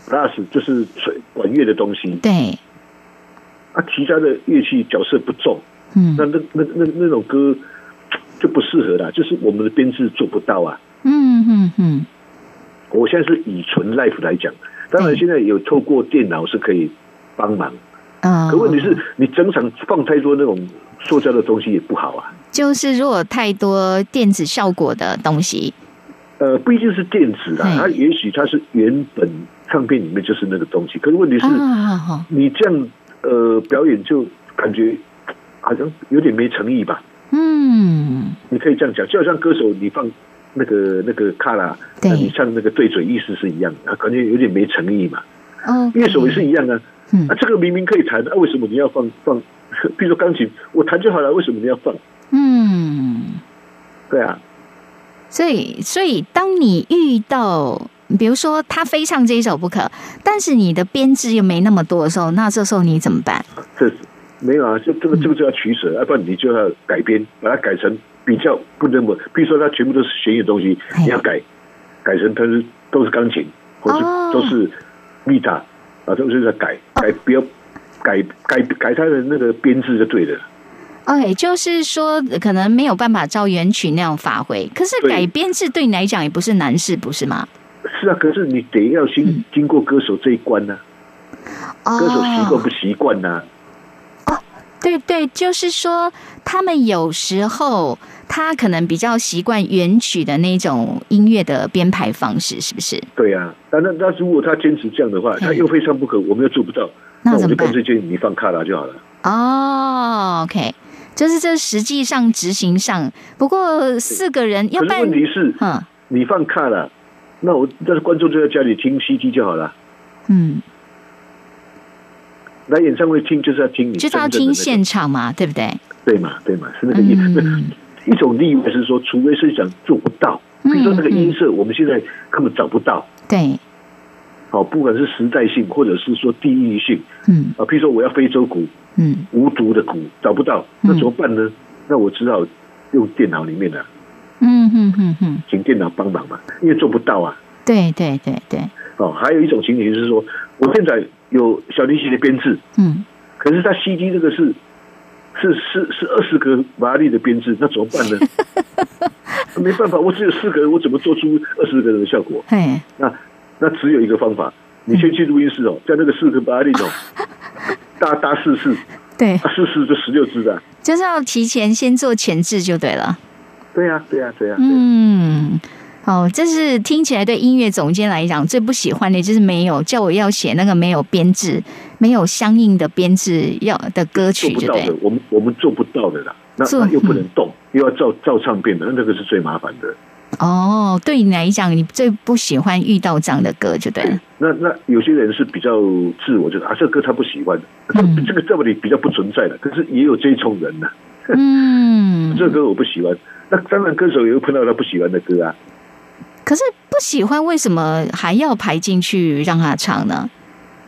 brass，就是吹管乐的东西。对，啊，其他的乐器角色不重，嗯，那那那那那种歌就不适合了，就是我们的编制做不到啊。嗯嗯嗯。我现在是以纯 life 来讲，当然现在有透过电脑是可以帮忙啊。可问题是你整场放太多那种塑胶的东西也不好啊。就是如果太多电子效果的东西，呃，不一定是电子的，它也许它是原本唱片里面就是那个东西。可是问题是，你这样呃表演就感觉好像有点没诚意吧？嗯，你可以这样讲，就好像歌手你放。那个那个卡拉，你唱那个对嘴意思是一样的，感觉有点没诚意嘛。哦，乐手也是一样啊。嗯，啊，这个明明可以弹，啊，为什么你要放放？<laughs> 比如说钢琴，我弹就好了，为什么你要放？嗯，对啊。所以，所以当你遇到，比如说他非唱这一首不可，但是你的编制又没那么多的时候，那这时候你怎么办？这没有啊，就这个这个就要取舍，要不然你就要改编，把它改成。比较不那么，比如说它全部都是弦乐东西，你要改改成它是都是钢琴，或是都是密塔啊，都是在改改，不要改改改它的那个编制就对了。OK，就是说可能没有办法照原曲那样发挥，可是改编制对你来讲也不是难事，不是吗？是啊，可是你得要先经过歌手这一关呢，歌手习惯不习惯呢？哦，对对，就是说他们有时候。他可能比较习惯原曲的那种音乐的编排方式，是不是？对呀，但那那如果他坚持这样的话，他又非唱不可，我们又做不到，那我就干脆建议你放卡拉就好了。哦，OK，就是这实际上执行上，不过四个人要办，问题是，嗯，你放卡拉，那我但是观众就在家里听 CD 就好了。嗯，来演唱会听就是要听你，就是要听现场嘛，对不对？对嘛，对嘛，是那个意思。一种例外是说，除非是想做不到，比如说那个音色，我们现在根本找不到。对，好，不管是时代性，或者是说地域性，嗯，啊，比如说我要非洲鼓，嗯，无毒的鼓找不到，那怎么办呢？那我只好用电脑里面的，嗯嗯嗯嗯，请电脑帮忙嘛，因为做不到啊。对对对对。哦，还有一种情形是说，我现在有小提琴的编制，嗯，可是它 CD 这个是。是是是二十个马力的编制，那怎么办呢？<laughs> 没办法，我只有四个人，我怎么做出二十个人的效果？那那只有一个方法，你先去录音室哦，在那个四个马力哦，<laughs> 搭搭试试，对，四十就十六支的，就是要提前先做前置就对了。对呀，对呀，对呀。嗯，哦，这是听起来对音乐总监来讲最不喜欢的，就是没有叫我要写那个没有编制、没有相应的编制要的歌曲，做不到的。我们我们做不到的啦，那那又不能动，又要照照唱片的，那那个是最麻烦的。哦，对你来讲，你最不喜欢遇到这样的歌，就对了。那那有些人是比较自我，就是啊，这个歌他不喜欢，这个在这里比较不存在的。可是也有这种人呢。嗯，<laughs> 这歌我不喜欢。那当然，歌手也会碰到他不喜欢的歌啊。可是不喜欢，为什么还要排进去让他唱呢？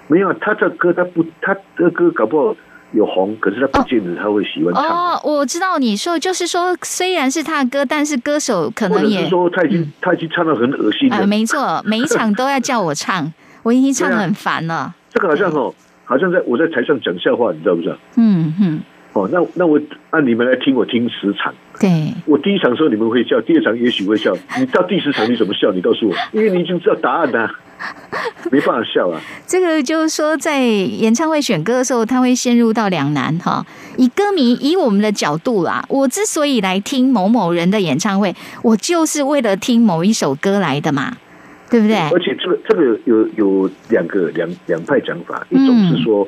没有，他这歌他不，他这歌搞不好有红，可是他不见得他会喜欢唱。哦，我知道你说，就是说，虽然是他的歌，但是歌手可能也说他已经他已经唱的很恶心了。没错，每一场都要叫我唱，我已经唱的很烦了。这个好像哦，好像在我在台上讲笑话，你知道不知道？嗯哼。哦，那那我按你们来听，我听十场。对，我第一场时候你们会笑，第二场也许会笑。你到第十场你怎么笑？你告诉我，因为你已经知道答案了，没办法笑啊。<laughs> 这个就是说，在演唱会选歌的时候，他会陷入到两难哈。以歌迷以我们的角度啦，我之所以来听某某人的演唱会，我就是为了听某一首歌来的嘛，对不对？而且这个这个有有两个两两派讲法，一种是说，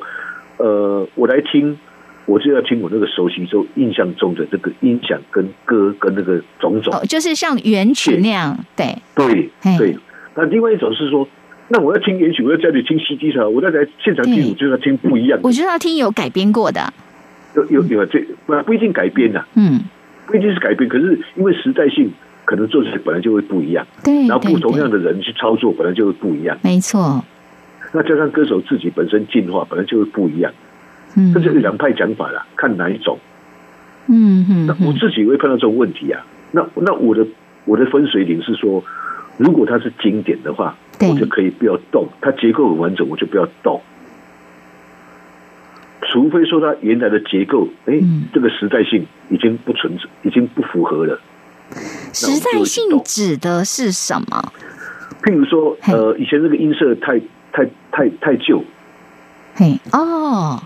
呃，我来听。我就要听我那个熟悉、中印象中的这个音响跟歌跟那个种种，就是像原曲那样，对对对。那另外一种是说，那我要听原曲，我要家里听 CD 的，我在来现场听，我就要听不一样的。我就要听有改编过的，有有有这不不一定改编的，嗯，不一定是改编，可是因为时代性，可能做起来本来就会不一样，对，然后不同样的人去操作，本来就会不一样，没错。那加上歌手自己本身进化，本来就会不一样。这就是两派讲法了，看哪一种。嗯嗯，那我自己会碰到这种问题啊。那那我的我的分水岭是说，如果它是经典的话，我就可以不要动，它结构很完整，我就不要动。除非说它原来的结构，哎，这个时代性已经不存在，已经不符合了。时代性指的是什么？譬如说，呃，以前那个音色太太太太旧。嘿，哦。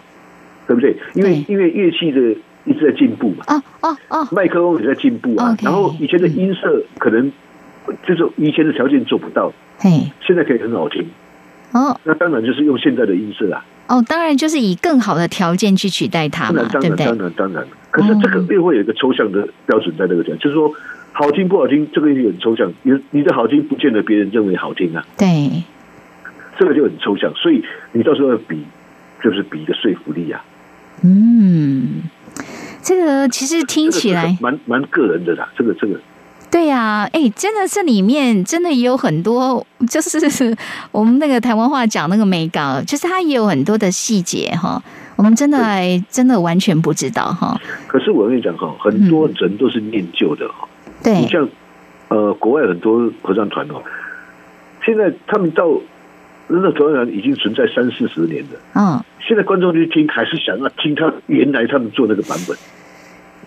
对不对？因为因为乐器的一直在进步嘛。哦哦哦，麦克风也在进步啊。然后以前的音色可能就是以前的条件做不到，嘿，现在可以很好听。哦，那当然就是用现在的音色啊。哦，当然就是以更好的条件去取代它嘛，对不对？当然当然。可是这个又会有一个抽象的标准在那个地方，就是说好听不好听，这个也很抽象。你你的好听不见得别人认为好听啊。对，这个就很抽象，所以你到时候要比，就是比一个说服力啊。嗯，这个其实听起来蛮蛮个人的啦。这个这个，对呀，哎，真的这里面真的也有很多，就是我们那个台湾话讲那个美稿，就是它也有很多的细节哈。我们真的真的完全不知道哈。可是我跟你讲哈，很多人都是念旧的哈。对，你像呃，国外很多合唱团哦，现在他们到。那个合唱已经存在三四十年了。嗯，现在观众去听，还是想要听他原来他们做那个版本。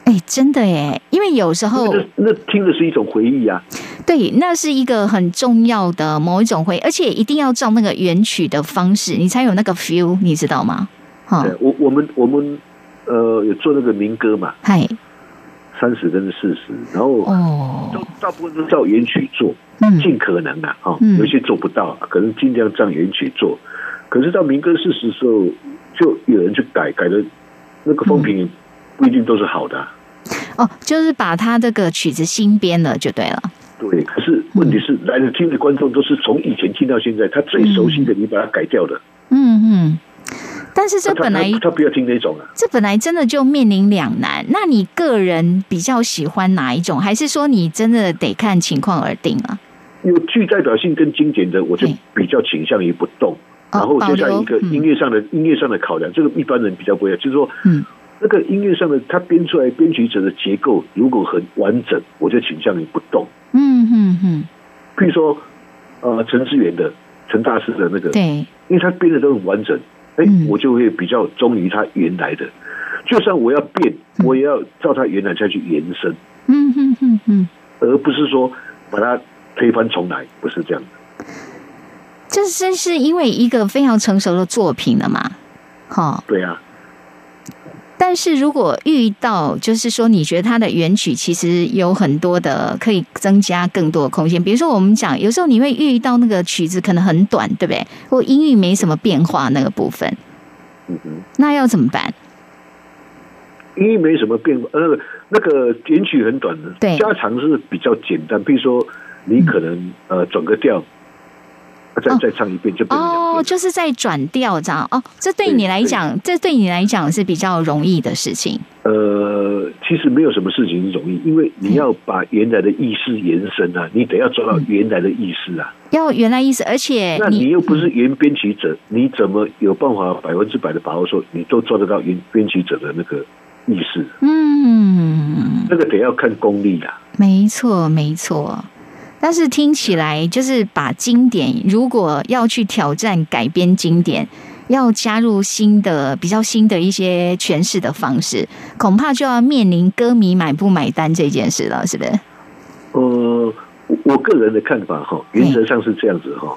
哎，真的耶，因为有时候那听的是一种回忆啊。对，那是一个很重要的某一种回忆，而且一定要照那个原曲的方式，你才有那个 feel，你知道吗？哈，我我们我们呃有做那个民歌嘛。嗨。三十跟四十，然后都大部分都照原曲做，尽可能啊，哈，有些做不到，可能尽量照原曲做。可是到民歌四十的时候，就有人去改，改的那个风评不一定都是好的。哦，就是把他这个曲子新编了就对了。对，可是问题是来的听的观众都是从以前听到现在，他最熟悉的，你把它改掉的。嗯嗯。但是这本来他不要听那种啊，这本来真的就面临两难。那你个人比较喜欢哪一种？还是说你真的得看情况而定啊？有具代表性跟经典的，我就比较倾向于不动。然后就像一个音乐上的音乐上的考量，这个一般人比较不会，就是说，嗯，那个音乐上的他编出来编曲者的结构如果很完整，我就倾向于不动。嗯嗯嗯。譬如说，呃，陈志远的陈大师的那个，对，因为他编的都很完整。哎，我就会比较忠于他原来的，就算我要变，我也要照他原来再去延伸。嗯嗯嗯嗯，而不是说把它推翻重来，不是这样的。这真是因为一个非常成熟的作品了嘛？哈，对呀。但是如果遇到，就是说你觉得它的原曲其实有很多的可以增加更多的空间，比如说我们讲，有时候你会遇到那个曲子可能很短，对不对？或音域没什么变化那个部分，嗯哼，那要怎么办？音域没什么变化，呃，那个原曲很短的，对，加长是比较简单，比如说你可能呃转个调。再再唱一遍就哦，就是在转调这样哦。这对你来讲，这对你来讲是比较容易的事情。呃，其实没有什么事情是容易，因为你要把原来的意思延伸啊，你得要抓到原来的意思啊。要原来意思，而且那你又不是原编曲者，你怎么有办法百分之百的把握说你都抓得到原编曲者的那个意思？嗯，那个得要看功力啊。没错，没错。但是听起来就是把经典，如果要去挑战改编经典，要加入新的、比较新的一些诠释的方式，恐怕就要面临歌迷买不买单这件事了，是不是？呃，我个人的看法哈，原则上是这样子哈。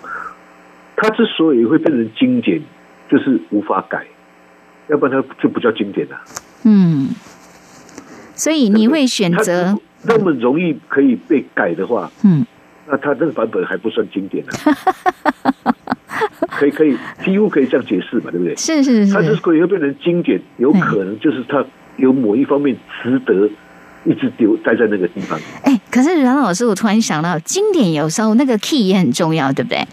它之所以会变成经典，就是无法改，要不然它就不叫经典了。嗯，所以你会选择那么容易可以被改的话，嗯。那他这个版本还不算经典 <laughs> 呢，可以可以几乎可以这样解释嘛，对不对？是是是，它之所以会变成经典，有可能就是它有某一方面值得一直丢待在那个地方。哎，可是阮老师，我突然想到，经典有时候那个 key 也很重要，对不对？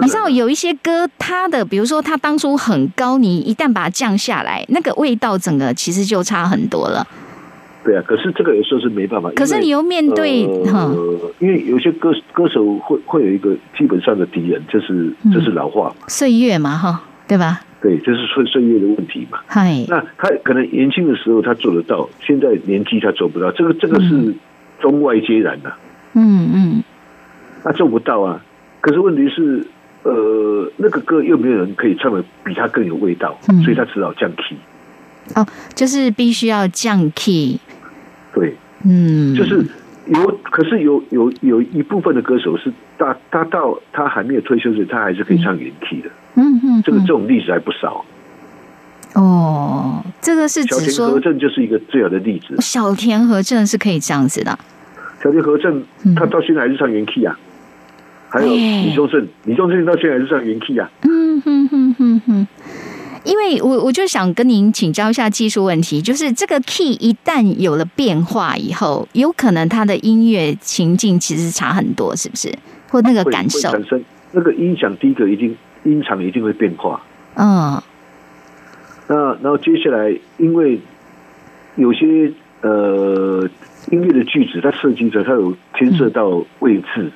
你知道有一些歌，它的比如说它当初很高，你一旦把它降下来，那个味道整个其实就差很多了。对啊，可是这个有时候是没办法。可是你又面对哈，因为有些歌歌手会会有一个基本上的敌人，就是就是老化岁月嘛，哈，对吧？对，就是岁岁月的问题嘛。嗨，那他可能年轻的时候他做得到，现在年纪他做不到，这个这个是中外皆然的。嗯嗯，他做不到啊。可是问题是，呃，那个歌又没有人可以唱的比他更有味道，所以他只好降 key。哦，就是必须要降 key。对，嗯，就是有，可是有有有一部分的歌手是，他他到他还没有退休时，他还是可以唱原 key 的，嗯嗯，这个这种例子还不少。哦，这个是小田和正就是一个最好的例子。小田和正是可以这样子的。小田和正他到现在还是唱原 key 啊，还有李宗盛，李宗盛到现在还是唱原 key 啊。嗯哼哼哼哼。因为我我就想跟您请教一下技术问题，就是这个 key 一旦有了变化以后，有可能它的音乐情境其实差很多，是不是？或那个感受产生那个音响，第一个一定音场一定会变化。嗯。那然后接下来，因为有些呃音乐的句子，它设计者它有牵涉到位置，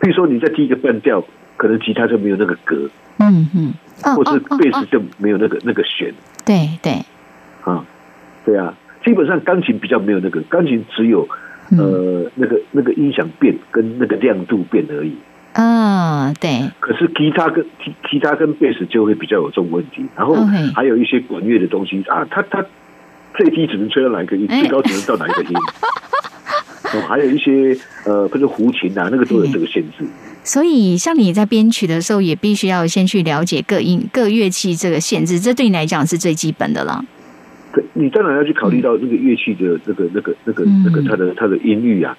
比如说你在第一个半调，可能吉他就没有那个格。嗯嗯。或是贝斯就没有那个那个弦，对对，啊，对啊，基本上钢琴比较没有那个，钢琴只有呃那个那个音响变跟那个亮度变而已。啊，对。可是吉他跟吉吉他跟贝斯就会比较有这种问题，然后还有一些管乐的东西啊，它它最低只能吹到哪一个音，最高只能到哪一个音。<laughs> 哦，还有一些呃，不是胡琴啊，那个都有这个限制。所以，像你在编曲的时候，也必须要先去了解各音各乐器这个限制，这对你来讲是最基本的了。对，你当然要去考虑到这个乐器的那个、那个、那个、那个它的它的音域啊。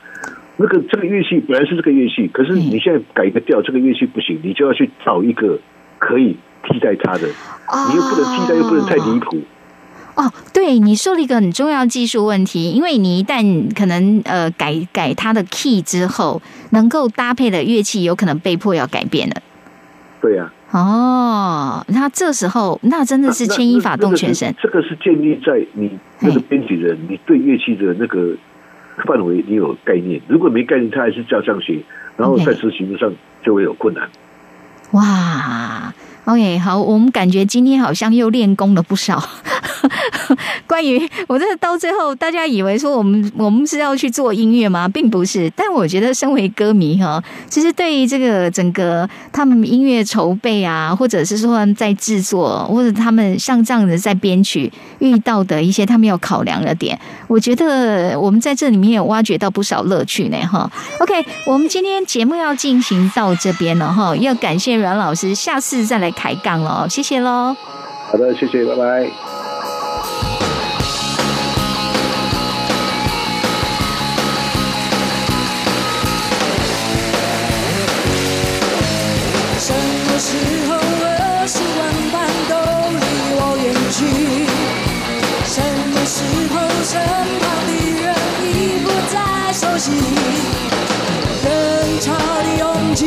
那个这个乐器本来是这个乐器，可是你现在改一个调，这个乐器不行，你就要去找一个可以替代它的，你又不能替代，又不能太离谱。哦，对，你说了一个很重要技术问题，因为你一旦可能呃改改它的 key 之后，能够搭配的乐器有可能被迫要改变了。对呀。哦，那这时候那真的是牵一发动全身。这个是建立在你那个编辑人，你对乐器的那个范围你有概念。如果没概念，他还是照这样学，然后在执行上就会有困难。哇。OK，好，我们感觉今天好像又练功了不少。<laughs> 关于我这到最后，大家以为说我们我们是要去做音乐吗？并不是。但我觉得，身为歌迷哈，其实对于这个整个他们音乐筹备啊，或者是说在制作，或者他们像这样子在编曲遇到的一些他们要考量的点，我觉得我们在这里面也挖掘到不少乐趣呢。哈，OK，我们今天节目要进行到这边了哈，要感谢阮老师，下次再来。抬杠了，谢谢喽。好的谢谢拜拜。什么时候都我去什候身旁的人已不再熟悉？人潮拥挤